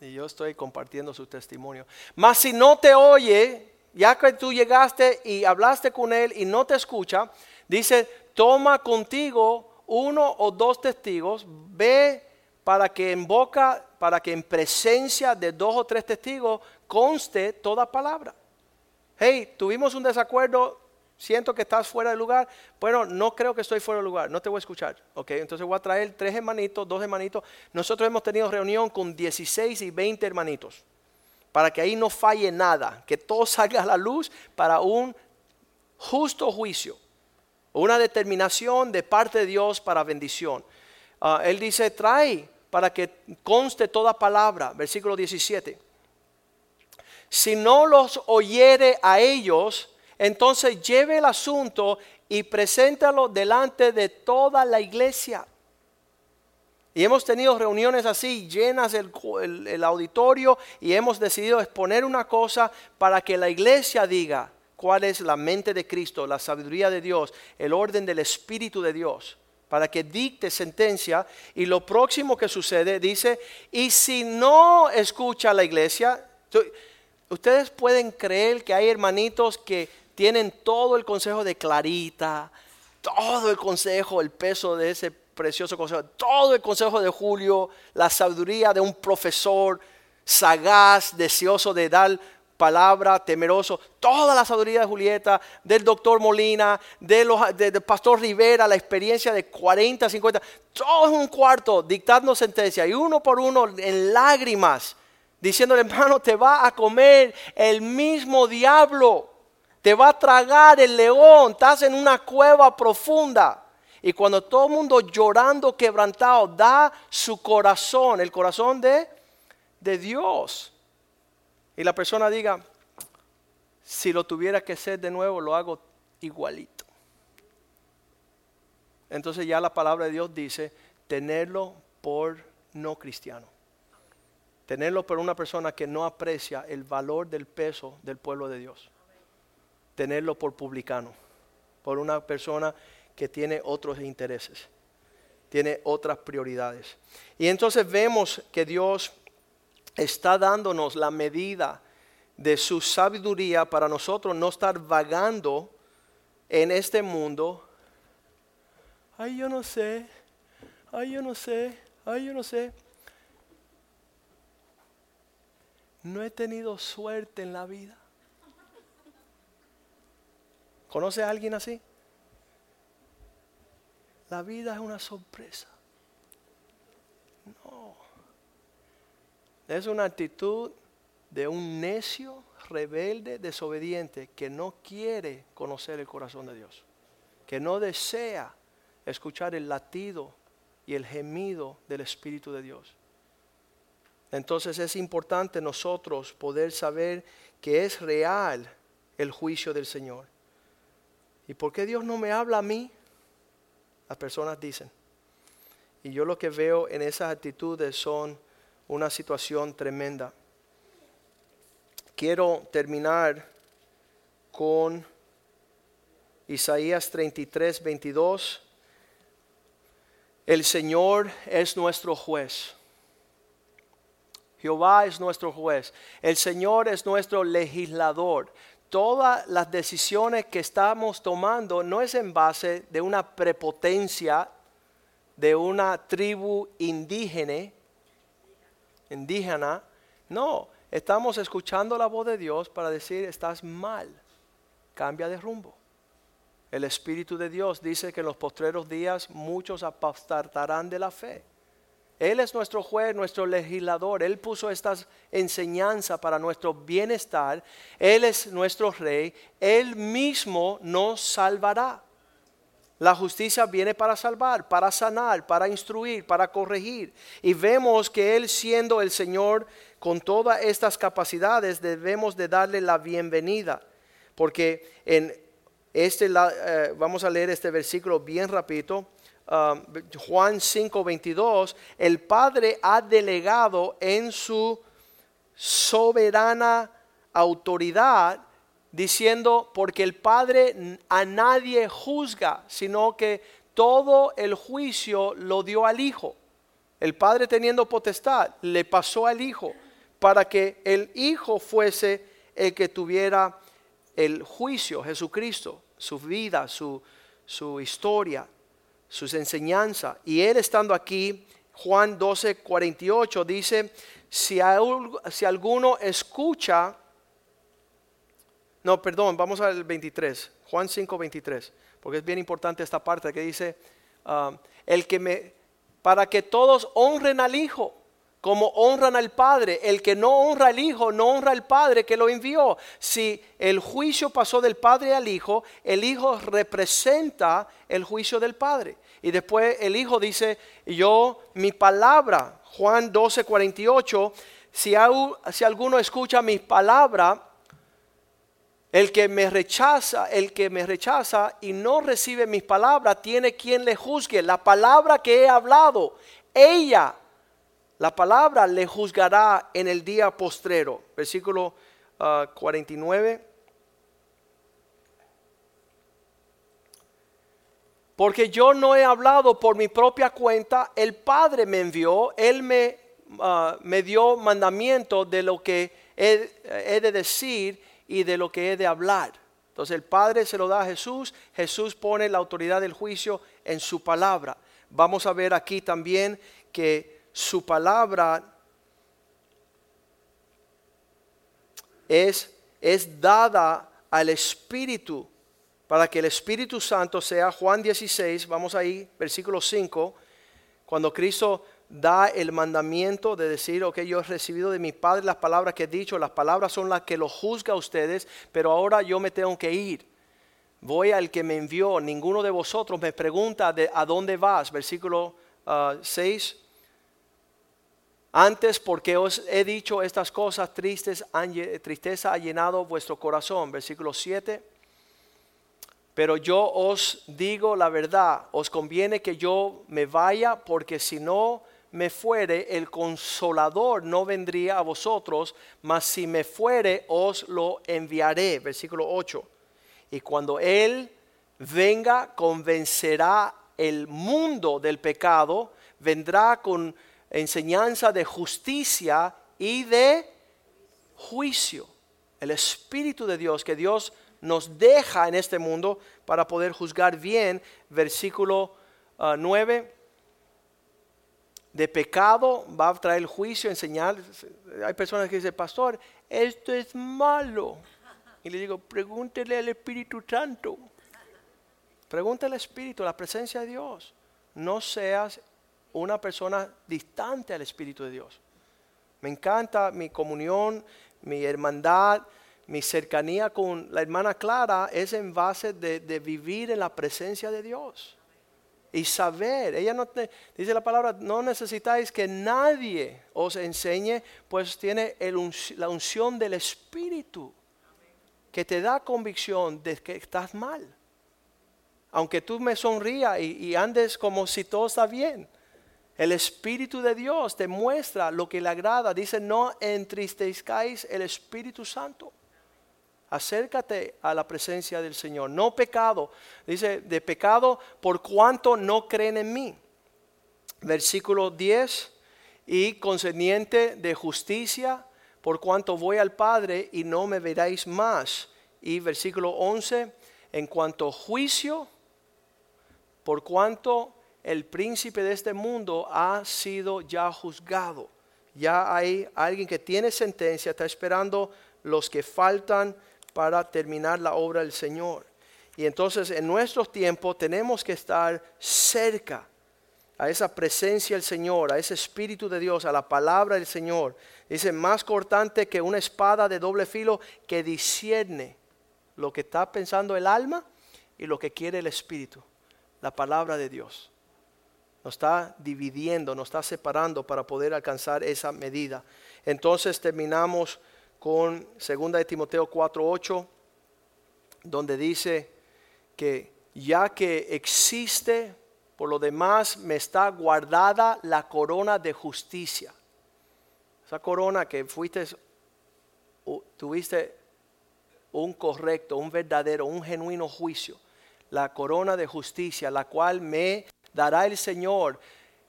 Speaker 2: Y yo estoy compartiendo su testimonio. Mas si no te oye, ya que tú llegaste y hablaste con él y no te escucha, dice, toma contigo uno o dos testigos, ve para que en boca, para que en presencia de dos o tres testigos conste toda palabra. Hey, tuvimos un desacuerdo, siento que estás fuera de lugar. Bueno, no creo que estoy fuera de lugar, no te voy a escuchar. Ok, entonces voy a traer tres hermanitos, dos hermanitos. Nosotros hemos tenido reunión con 16 y 20 hermanitos, para que ahí no falle nada, que todo salga a la luz para un justo juicio, una determinación de parte de Dios para bendición. Ah, él dice, trae para que conste toda palabra. Versículo 17. Si no los oyere a ellos, entonces lleve el asunto y preséntalo delante de toda la iglesia. Y hemos tenido reuniones así, llenas el, el, auditorio, y hemos decidido exponer una cosa para que la iglesia diga cuál es la mente de Cristo, la sabiduría de Dios, el orden del Espíritu de Dios para que dicte sentencia. Y lo próximo que sucede dice, y si no escucha la iglesia, ustedes pueden creer que hay hermanitos que tienen todo el consejo de Clarita, todo el consejo, el peso de ese precioso consejo, todo el consejo de Julio, la sabiduría de un profesor sagaz, deseoso de dar palabra, temeroso, toda la sabiduría de Julieta, del doctor Molina, del pastor Rivera, la experiencia de 40, 50, todo en un cuarto dictando sentencia y uno por uno en lágrimas, diciéndole, hermano, te va a comer el mismo diablo, te va a tragar el león, estás en una cueva profunda. Y cuando todo el mundo llorando, quebrantado, da su corazón, el corazón de, de Dios y la persona diga, si lo tuviera que hacer de nuevo, lo hago igualito. Entonces ya la palabra de Dios dice, tenerlo por no cristiano. Tenerlo por una persona que no aprecia el valor del peso del pueblo de Dios. Tenerlo por publicano, por una persona que tiene otros intereses, tiene otras prioridades. Y entonces vemos que Dios está dándonos la medida de su sabiduría para nosotros no estar vagando en este mundo. Ay, yo no sé, ay, yo no sé, ay, yo no sé. No he tenido suerte en la vida. ¿Conoce a alguien así? La vida es una sorpresa. Es una actitud de un necio, rebelde, desobediente, que no quiere conocer el corazón de Dios, que no desea escuchar el latido y el gemido del Espíritu de Dios. Entonces es importante nosotros poder saber que es real el juicio del Señor. ¿Y por qué Dios no me habla a mí? Las personas dicen. Y yo lo que veo en esas actitudes son una situación tremenda. Quiero terminar con Isaías 33, 22. El Señor es nuestro juez. Jehová es nuestro juez. El Señor es nuestro legislador. Todas las decisiones que estamos tomando no es en base de una prepotencia de una tribu indígena, indígena. No, estamos escuchando la voz de Dios para decir, estás mal, cambia de rumbo. El Espíritu de Dios dice que en los postreros días muchos apostarán de la fe. Él es nuestro juez, nuestro legislador. Él puso estas enseñanzas para nuestro bienestar. Él es nuestro rey. Él mismo nos salvará. La justicia viene para salvar, para sanar, para instruir, para corregir. Y vemos que Él siendo el Señor con todas estas capacidades debemos de darle la bienvenida. Porque en este, eh, vamos a leer este versículo bien rapidito. Um, Juan 5, 22, el Padre ha delegado en su soberana autoridad, diciendo, porque el Padre a nadie juzga, sino que todo el juicio lo dio al Hijo. El Padre teniendo potestad, le pasó al Hijo, para que el Hijo fuese el que tuviera el juicio, Jesucristo, su vida, su, su historia, sus enseñanzas. Y él estando aquí, Juan 12, 48 dice, si, si alguno escucha, no, perdón, vamos al 23, Juan 5, 23, porque es bien importante esta parte que dice, ah, el que me, para que todos honren al Hijo como honran al Padre. El que no honra al Hijo, no honra al Padre que lo envió. Si el juicio pasó del Padre al Hijo, el Hijo representa el juicio del Padre. Y después el Hijo dice, yo, mi palabra, Juan 12, 48, si, si alguno escucha mi palabra, el que me rechaza, el que me rechaza y no recibe mis palabras, tiene quien le juzgue. La palabra que he hablado, ella la palabra le juzgará en el día postrero. Versículo 49. Ah, Porque yo no he hablado por mi propia cuenta, el Padre me envió, Él me, ah, me dio mandamiento de lo que he, de decir y de lo que he de hablar. Entonces el Padre se lo da a Jesús, Jesús pone la autoridad del juicio en su palabra. Vamos a ver aquí también que su palabra es, es dada al Espíritu para que el Espíritu Santo sea Juan 16, vamos ahí, versículo 5, cuando Cristo da el mandamiento de decir, ok, yo he recibido de mi Padre las palabras que he dicho, las palabras son las que lo juzga a ustedes, pero ahora yo me tengo que ir. Voy al que me envió, ninguno de vosotros me pregunta de a dónde vas, versículo 6. Ah, antes porque os he dicho estas cosas tristes, tristeza ha llenado vuestro corazón. Versículo 7. Pero yo os digo la verdad, os conviene que yo me vaya porque si no me fuere, el consolador no vendría a vosotros, mas si me fuere, os lo enviaré. Versículo 8. Y cuando Él venga, convencerá el mundo del pecado, vendrá con enseñanza de justicia y de juicio. El Espíritu de Dios que Dios nos deja en este mundo para poder juzgar bien. Versículo 9. De pecado va a traer juicio, enseñar. Hay personas que dicen, pastor, esto es malo. Y le digo, pregúntele al Espíritu Santo. Pregúntale al Espíritu, la presencia de Dios. No seas una persona distante al Espíritu de Dios. Me encanta mi comunión, mi hermandad, mi cercanía con la hermana Clara es en base de, vivir en la presencia de Dios. Y saber, ella no dice la palabra, no necesitáis que nadie os enseñe, pues tiene la unción del Espíritu. que te da convicción de que estás mal. Aunque tú me sonrías y, y andes como si todo está bien. El Espíritu de Dios te muestra lo que le agrada. Dice, no entristezcáis el Espíritu Santo. Acércate a la presencia del Señor. No pecado. Dice, de pecado por cuanto no creen en mí. Versículo 10. Y concerniente de justicia por cuanto voy al Padre y no me veréis más. Y versículo 11. En cuanto juicio, por cuanto el príncipe de este mundo ha sido ya juzgado. Ya hay alguien que tiene sentencia, está esperando los que faltan para terminar la obra del Señor. Y entonces en nuestros tiempos tenemos que estar cerca a esa presencia del Señor, a ese Espíritu de Dios, a la palabra del Señor. Dice, más cortante que una espada de doble filo que discierne lo que está pensando el alma y lo que quiere el Espíritu, la palabra de Dios. Nos está dividiendo, nos está separando para poder alcanzar esa medida. Entonces terminamos con 2 de Timoteo 4:8, donde dice que ya que existe, por lo demás me está guardada la corona de justicia. Esa corona que fuiste, tuviste un correcto, un verdadero, un genuino juicio. La corona de justicia, la cual me dará el Señor,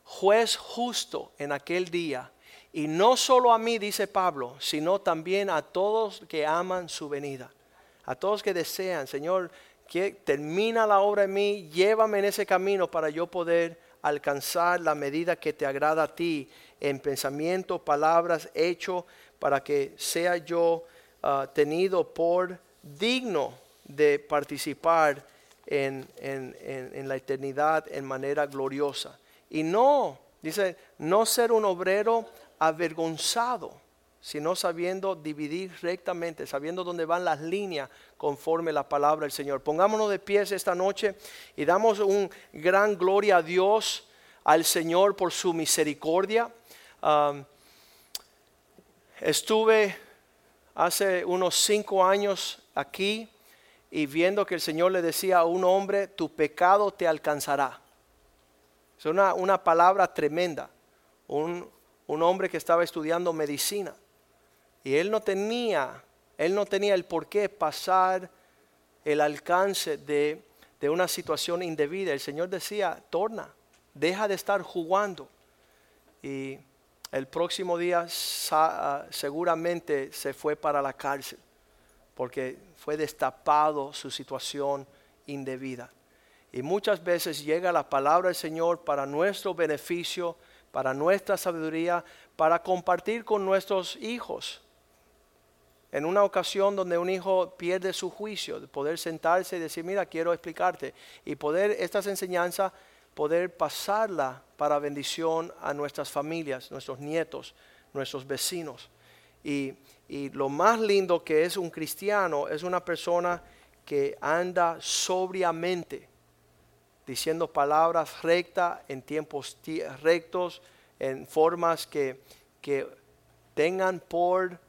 Speaker 2: juez justo en aquel día. Y no solo a mí, dice Pablo, sino también a todos que aman su venida. A todos que desean, Señor, que termina la obra en mí, llévame en ese camino para yo poder alcanzar la medida que te agrada a ti en pensamiento, palabras, hecho, para que sea yo ah, tenido por digno de participar en, en, la eternidad en manera gloriosa. Y no, dice, no ser un obrero avergonzado, sino sabiendo dividir rectamente, sabiendo dónde van las líneas conforme la palabra del Señor. Pongámonos de pies esta noche y damos un gran gloria a Dios, al Señor por su misericordia. estuve hace unos cinco años aquí y viendo que el Señor le decía a un hombre, tu pecado te alcanzará. Es una, una palabra tremenda. Un, un, hombre que estaba estudiando medicina. Y él no tenía, él no tenía el por qué pasar el alcance de, de una situación indebida. El Señor decía, torna, deja de estar jugando. Y el próximo día ah, seguramente se fue para la cárcel porque fue destapado su situación indebida. Y muchas veces llega la palabra del Señor para nuestro beneficio, para nuestra sabiduría, para compartir con nuestros hijos. En una ocasión donde un hijo pierde su juicio, de poder sentarse y decir, mira, quiero explicarte, y poder estas enseñanzas, poder pasarla para bendición a nuestras familias, nuestros nietos, nuestros vecinos. Y y lo más lindo que es un cristiano es una persona que anda sobriamente, diciendo palabras rectas en tiempos rectos, en formas que, que tengan por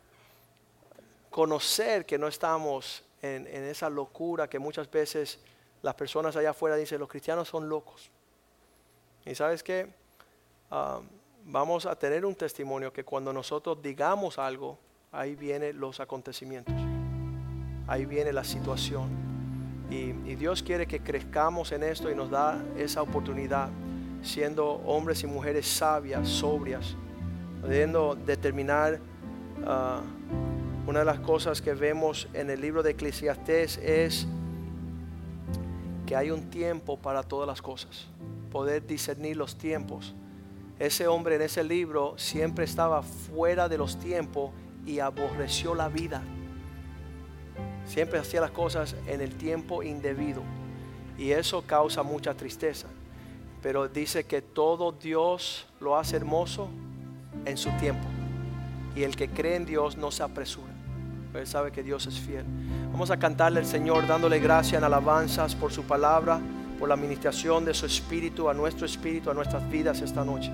Speaker 2: conocer que no estamos en, esa locura que muchas veces las personas allá afuera dicen, los cristianos son locos. Y sabes qué, ah, vamos a tener un testimonio que cuando nosotros digamos algo, ahí vienen los acontecimientos, ahí viene la situación. Y, Dios quiere que crezcamos en esto y nos da esa oportunidad, siendo hombres y mujeres sabias, sobrias, pudiendo determinar ah, una de las cosas que vemos en el libro de Eclesiastés es que hay un tiempo para todas las cosas, poder discernir los tiempos. Ese hombre en ese libro siempre estaba fuera de los tiempos y aborreció la vida. Siempre hacía las cosas en el tiempo indebido y eso causa mucha tristeza. Pero dice que todo Dios lo hace hermoso en su tiempo y el que cree en Dios no se apresura. Él sabe que Dios es fiel. Vamos a cantarle al Señor dándole gracias en alabanzas por su palabra, por la administración de su espíritu a nuestro espíritu, a nuestras vidas esta noche.